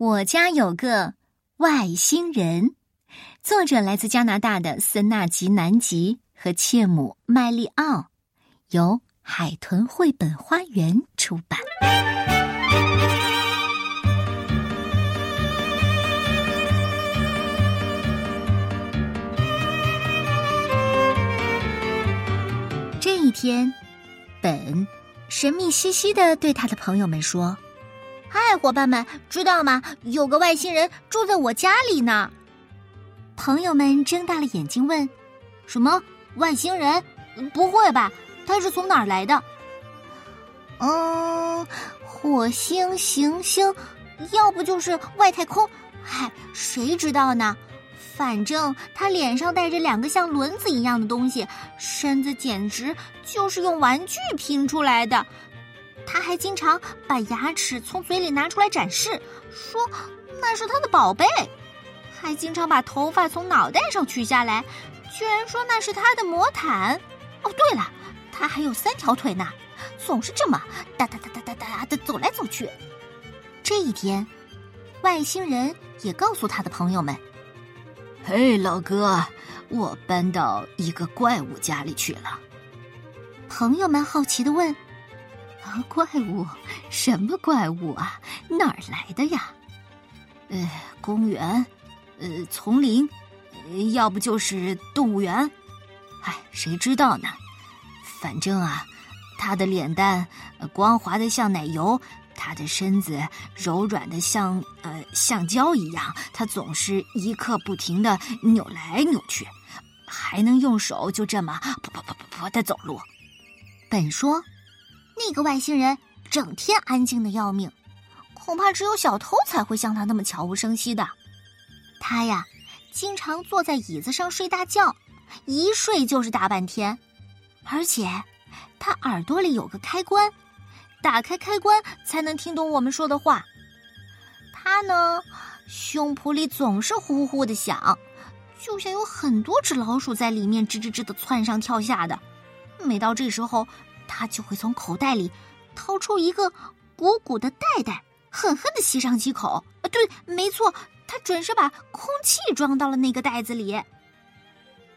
我家有个外星人，作者来自加拿大的森纳吉南吉和切姆麦利奥，由海豚绘本花园出版。这一天，本神秘兮兮的对他的朋友们说。嗨，伙伴们，知道吗？有个外星人住在我家里呢。朋友们睁大了眼睛问：“什么外星人？不会吧？他是从哪儿来的？”“嗯，火星、行星，要不就是外太空。嗨，谁知道呢？反正他脸上带着两个像轮子一样的东西，身子简直就是用玩具拼出来的。”他还经常把牙齿从嘴里拿出来展示，说那是他的宝贝；还经常把头发从脑袋上取下来，居然说那是他的魔毯。哦，对了，他还有三条腿呢，总是这么哒哒哒哒哒哒的走来走去。这一天，外星人也告诉他的朋友们：“嘿，老哥，我搬到一个怪物家里去了。”朋友们好奇的问。啊怪物？什么怪物啊？哪儿来的呀？呃，公园，呃，丛林，呃要不就是动物园。哎，谁知道呢？反正啊，他的脸蛋光滑的像奶油，他的身子柔软的像呃橡胶一样，他总是一刻不停的扭来扭去，还能用手就这么噗噗噗噗噗的走路。本说。那个外星人整天安静的要命，恐怕只有小偷才会像他那么悄无声息的。他呀，经常坐在椅子上睡大觉，一睡就是大半天。而且，他耳朵里有个开关，打开开关才能听懂我们说的话。他呢，胸脯里总是呼呼的响，就像有很多只老鼠在里面吱吱吱的窜上跳下的。每到这时候。他就会从口袋里掏出一个鼓鼓的袋袋，狠狠的吸上几口。啊，对，没错，他准是把空气装到了那个袋子里。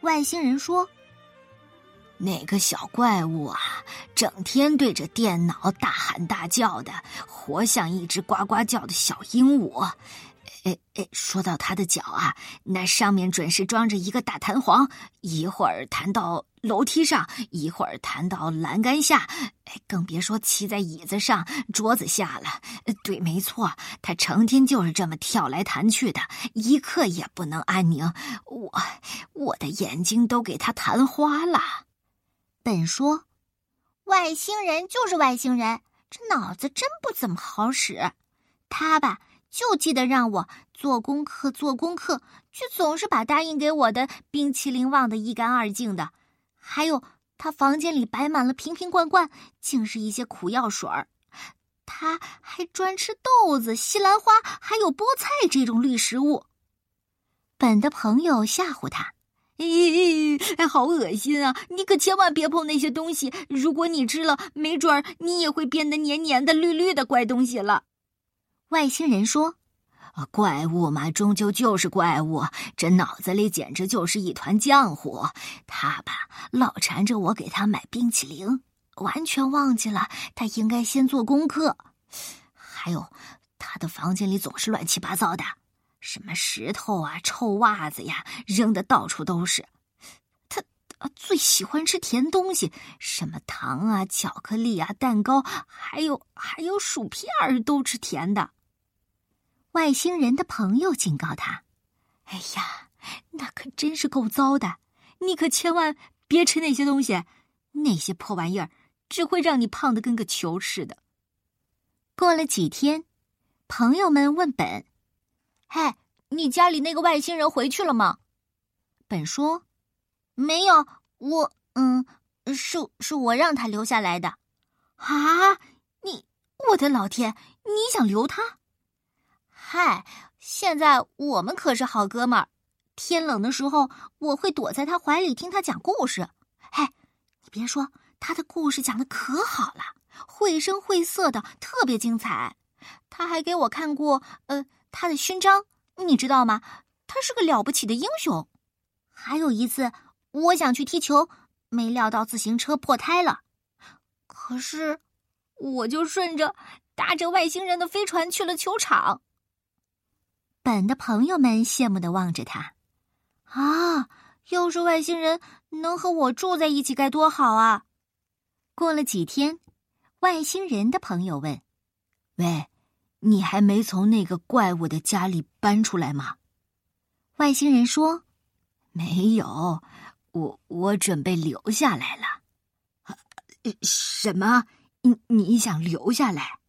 外星人说：“那个小怪物啊，整天对着电脑大喊大叫的，活像一只呱呱叫的小鹦鹉。”哎哎，说到他的脚啊，那上面准是装着一个大弹簧，一会儿弹到楼梯上，一会儿弹到栏杆下，哎，更别说骑在椅子上、桌子下了。对，没错，他成天就是这么跳来弹去的，一刻也不能安宁。我我的眼睛都给他弹花了。本说，外星人就是外星人，这脑子真不怎么好使。他吧。就记得让我做功课，做功课，却总是把答应给我的冰淇淋忘得一干二净的。还有，他房间里摆满了瓶瓶罐罐，竟是一些苦药水儿。他还专吃豆子、西兰花，还有菠菜这种绿食物。本的朋友吓唬他：“咦，好恶心啊！你可千万别碰那些东西，如果你吃了，没准儿你也会变得黏黏的、绿绿的怪东西了。”外星人说：“啊，怪物嘛，终究就是怪物。这脑子里简直就是一团浆糊。他吧，老缠着我给他买冰淇淋，完全忘记了他应该先做功课。还有，他的房间里总是乱七八糟的，什么石头啊、臭袜子呀，扔的到处都是。他啊，最喜欢吃甜东西，什么糖啊、巧克力啊、蛋糕，还有还有薯片儿，都吃甜的。”外星人的朋友警告他：“哎呀，那可真是够糟的！你可千万别吃那些东西，那些破玩意儿只会让你胖的跟个球似的。”过了几天，朋友们问本：“嘿，你家里那个外星人回去了吗？”本说：“没有，我……嗯，是是我让他留下来的。”啊！你，我的老天，你想留他？嗨，现在我们可是好哥们儿。天冷的时候，我会躲在他怀里听他讲故事。嘿，你别说，他的故事讲的可好了，绘声绘色的，特别精彩。他还给我看过，呃，他的勋章，你知道吗？他是个了不起的英雄。还有一次，我想去踢球，没料到自行车破胎了，可是我就顺着搭着外星人的飞船去了球场。本的朋友们羡慕的望着他，啊，要是外星人能和我住在一起该多好啊！过了几天，外星人的朋友问：“喂，你还没从那个怪物的家里搬出来吗？”外星人说。没有，我我准备留下来了。什么？你你想留下来？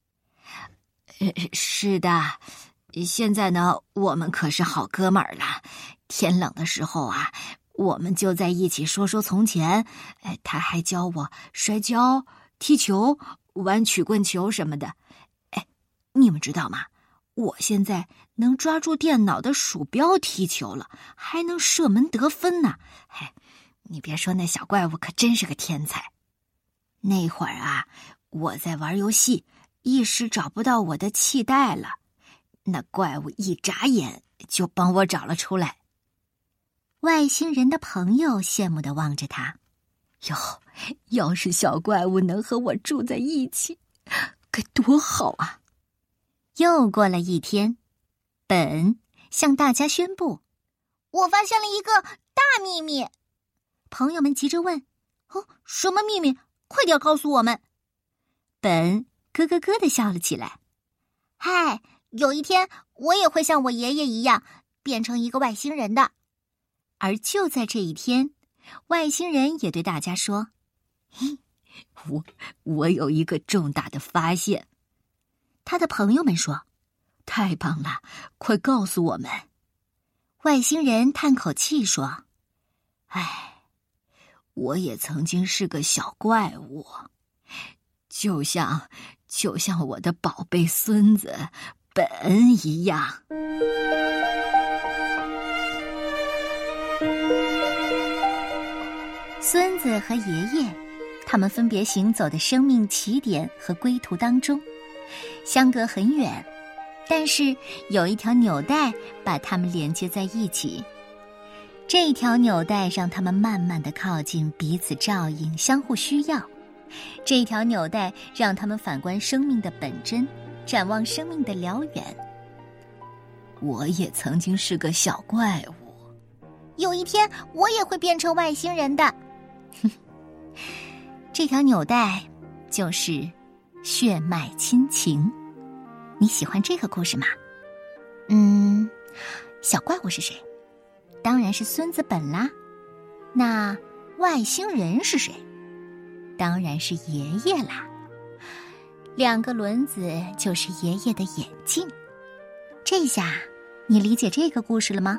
是的，现在呢，我们可是好哥们儿了。天冷的时候啊，我们就在一起说说从前。他还教我摔跤、踢球、玩曲棍球什么的。哎，你们知道吗？我现在能抓住电脑的鼠标踢球了，还能射门得分呢！嘿，你别说，那小怪物可真是个天才。那会儿啊，我在玩游戏，一时找不到我的气袋了，那怪物一眨眼就帮我找了出来。外星人的朋友羡慕的望着他，哟，要是小怪物能和我住在一起，该多好啊！又过了一天，本向大家宣布：“我发现了一个大秘密。”朋友们急着问：“哦，什么秘密？快点告诉我们！”本咯咯咯的笑了起来：“嗨，有一天我也会像我爷爷一样变成一个外星人的。”而就在这一天，外星人也对大家说：“嘿我我有一个重大的发现。”他的朋友们说：“太棒了，快告诉我们！”外星人叹口气说：“唉，我也曾经是个小怪物，就像就像我的宝贝孙子本一样。”孙子和爷爷，他们分别行走的生命起点和归途当中。相隔很远，但是有一条纽带把他们连接在一起。这一条纽带让他们慢慢的靠近，彼此照应，相互需要。这一条纽带让他们反观生命的本真，展望生命的辽远。我也曾经是个小怪物，有一天我也会变成外星人的。这条纽带就是。血脉亲情，你喜欢这个故事吗？嗯，小怪物是谁？当然是孙子本啦。那外星人是谁？当然是爷爷啦。两个轮子就是爷爷的眼镜。这下你理解这个故事了吗？